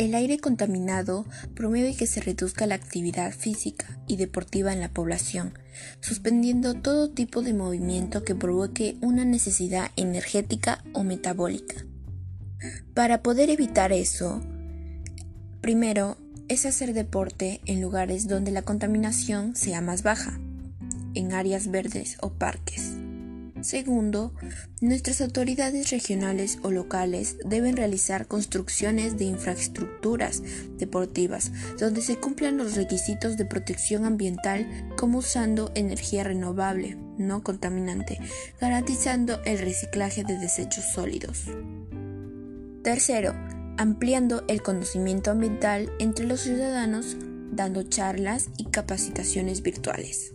El aire contaminado promueve que se reduzca la actividad física y deportiva en la población, suspendiendo todo tipo de movimiento que provoque una necesidad energética o metabólica. Para poder evitar eso, primero es hacer deporte en lugares donde la contaminación sea más baja, en áreas verdes o parques. Segundo, nuestras autoridades regionales o locales deben realizar construcciones de infraestructuras deportivas donde se cumplan los requisitos de protección ambiental como usando energía renovable, no contaminante, garantizando el reciclaje de desechos sólidos. Tercero, ampliando el conocimiento ambiental entre los ciudadanos, dando charlas y capacitaciones virtuales.